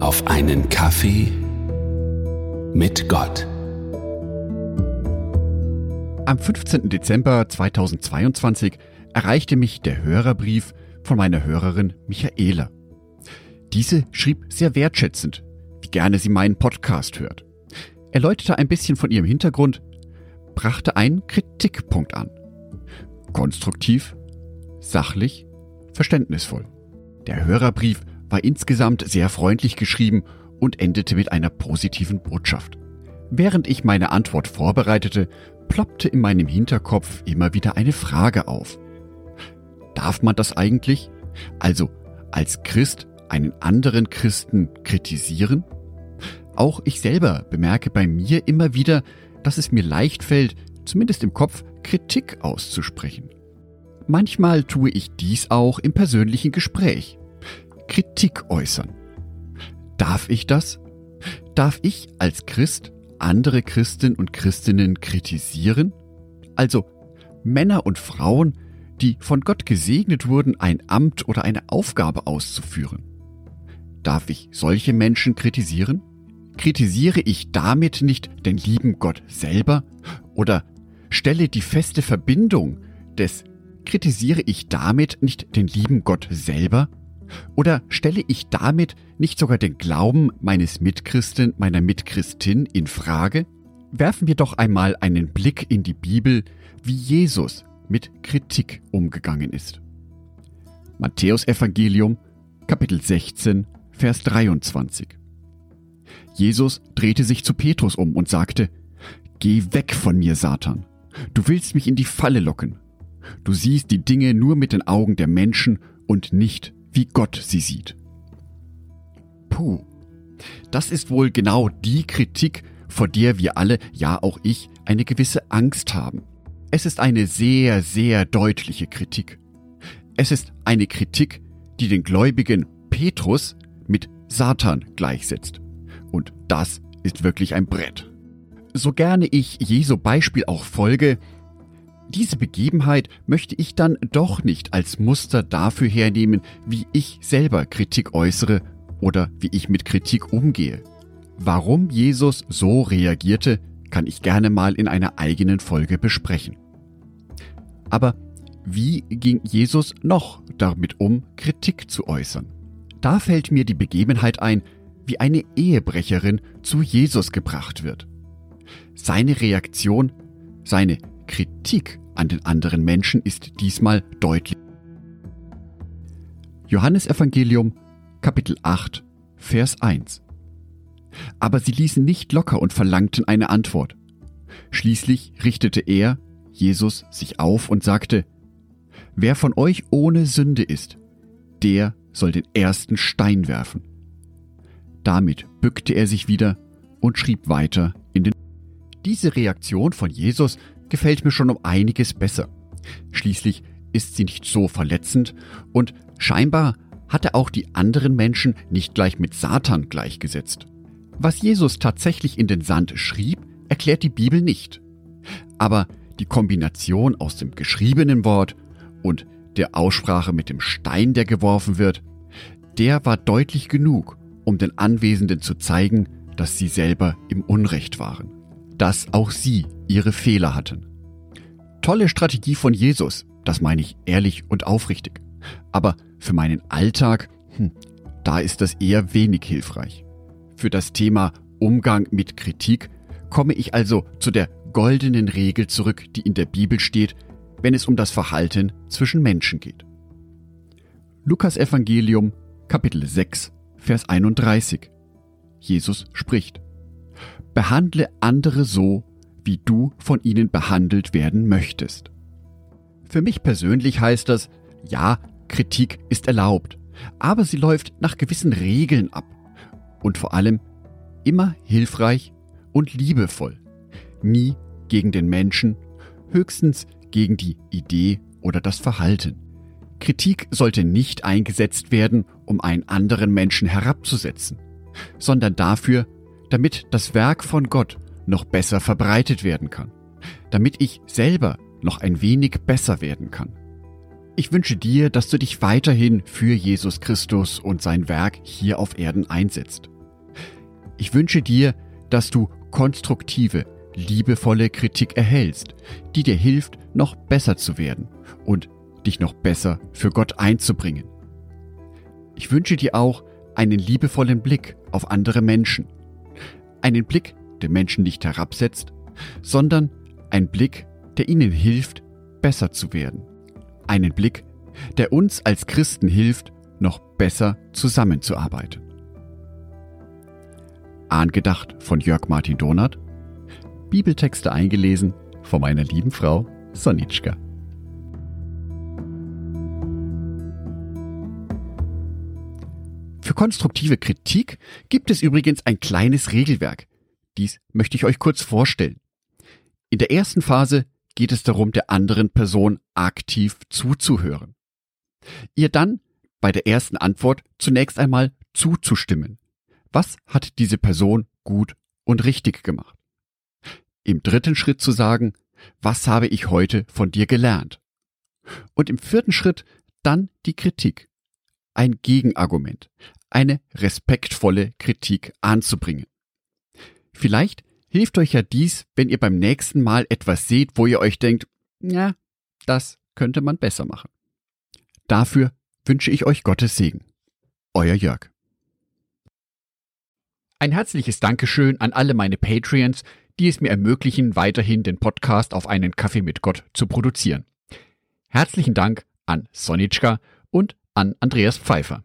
auf einen Kaffee mit Gott. Am 15. Dezember 2022 erreichte mich der Hörerbrief von meiner Hörerin Michaela. Diese schrieb sehr wertschätzend, wie gerne sie meinen Podcast hört. Erläuterte ein bisschen von ihrem Hintergrund, brachte einen Kritikpunkt an. Konstruktiv, sachlich, verständnisvoll. Der Hörerbrief war insgesamt sehr freundlich geschrieben und endete mit einer positiven Botschaft. Während ich meine Antwort vorbereitete, ploppte in meinem Hinterkopf immer wieder eine Frage auf. Darf man das eigentlich? Also als Christ einen anderen Christen kritisieren? Auch ich selber bemerke bei mir immer wieder, dass es mir leicht fällt, zumindest im Kopf, Kritik auszusprechen. Manchmal tue ich dies auch im persönlichen Gespräch. Kritik äußern. Darf ich das? Darf ich als Christ andere Christen und Christinnen kritisieren? Also Männer und Frauen, die von Gott gesegnet wurden, ein Amt oder eine Aufgabe auszuführen. Darf ich solche Menschen kritisieren? Kritisiere ich damit nicht den lieben Gott selber? Oder stelle die feste Verbindung des kritisiere ich damit nicht den lieben Gott selber? Oder stelle ich damit nicht sogar den Glauben meines Mitchristen, meiner Mitchristin in Frage? Werfen wir doch einmal einen Blick in die Bibel, wie Jesus mit Kritik umgegangen ist. Matthäus Evangelium, Kapitel 16, Vers 23. Jesus drehte sich zu Petrus um und sagte, Geh weg von mir, Satan. Du willst mich in die Falle locken. Du siehst die Dinge nur mit den Augen der Menschen und nicht wie Gott sie sieht. Puh, das ist wohl genau die Kritik, vor der wir alle, ja auch ich, eine gewisse Angst haben. Es ist eine sehr, sehr deutliche Kritik. Es ist eine Kritik, die den gläubigen Petrus mit Satan gleichsetzt. Und das ist wirklich ein Brett. So gerne ich Jesu Beispiel auch folge, diese Begebenheit möchte ich dann doch nicht als Muster dafür hernehmen, wie ich selber Kritik äußere oder wie ich mit Kritik umgehe. Warum Jesus so reagierte, kann ich gerne mal in einer eigenen Folge besprechen. Aber wie ging Jesus noch damit um, Kritik zu äußern? Da fällt mir die Begebenheit ein, wie eine Ehebrecherin zu Jesus gebracht wird. Seine Reaktion, seine Kritik an den anderen Menschen ist diesmal deutlich. Johannes Evangelium Kapitel 8 Vers 1 Aber sie ließen nicht locker und verlangten eine Antwort. Schließlich richtete er, Jesus, sich auf und sagte, Wer von euch ohne Sünde ist, der soll den ersten Stein werfen. Damit bückte er sich wieder und schrieb weiter in den. Diese Reaktion von Jesus gefällt mir schon um einiges besser. Schließlich ist sie nicht so verletzend und scheinbar hat er auch die anderen Menschen nicht gleich mit Satan gleichgesetzt. Was Jesus tatsächlich in den Sand schrieb, erklärt die Bibel nicht. Aber die Kombination aus dem geschriebenen Wort und der Aussprache mit dem Stein, der geworfen wird, der war deutlich genug, um den Anwesenden zu zeigen, dass sie selber im Unrecht waren dass auch sie ihre Fehler hatten. Tolle Strategie von Jesus, das meine ich ehrlich und aufrichtig. Aber für meinen Alltag, hm, da ist das eher wenig hilfreich. Für das Thema Umgang mit Kritik komme ich also zu der goldenen Regel zurück, die in der Bibel steht, wenn es um das Verhalten zwischen Menschen geht. Lukas Evangelium Kapitel 6 Vers 31 Jesus spricht Behandle andere so, wie du von ihnen behandelt werden möchtest. Für mich persönlich heißt das, ja, Kritik ist erlaubt, aber sie läuft nach gewissen Regeln ab und vor allem immer hilfreich und liebevoll, nie gegen den Menschen, höchstens gegen die Idee oder das Verhalten. Kritik sollte nicht eingesetzt werden, um einen anderen Menschen herabzusetzen, sondern dafür, damit das Werk von Gott noch besser verbreitet werden kann, damit ich selber noch ein wenig besser werden kann. Ich wünsche dir, dass du dich weiterhin für Jesus Christus und sein Werk hier auf Erden einsetzt. Ich wünsche dir, dass du konstruktive, liebevolle Kritik erhältst, die dir hilft, noch besser zu werden und dich noch besser für Gott einzubringen. Ich wünsche dir auch einen liebevollen Blick auf andere Menschen. Einen Blick, der Menschen nicht herabsetzt, sondern ein Blick, der ihnen hilft, besser zu werden. Einen Blick, der uns als Christen hilft, noch besser zusammenzuarbeiten. Angedacht von Jörg Martin Donath, Bibeltexte eingelesen von meiner lieben Frau Sonitschka. Für konstruktive Kritik gibt es übrigens ein kleines Regelwerk. Dies möchte ich euch kurz vorstellen. In der ersten Phase geht es darum, der anderen Person aktiv zuzuhören. Ihr dann bei der ersten Antwort zunächst einmal zuzustimmen. Was hat diese Person gut und richtig gemacht? Im dritten Schritt zu sagen, was habe ich heute von dir gelernt? Und im vierten Schritt dann die Kritik. Ein Gegenargument, eine respektvolle Kritik anzubringen. Vielleicht hilft euch ja dies, wenn ihr beim nächsten Mal etwas seht, wo ihr euch denkt, ja, das könnte man besser machen. Dafür wünsche ich euch Gottes Segen. Euer Jörg. Ein herzliches Dankeschön an alle meine Patreons, die es mir ermöglichen, weiterhin den Podcast auf einen Kaffee mit Gott zu produzieren. Herzlichen Dank an Sonitschka und an Andreas Pfeiffer.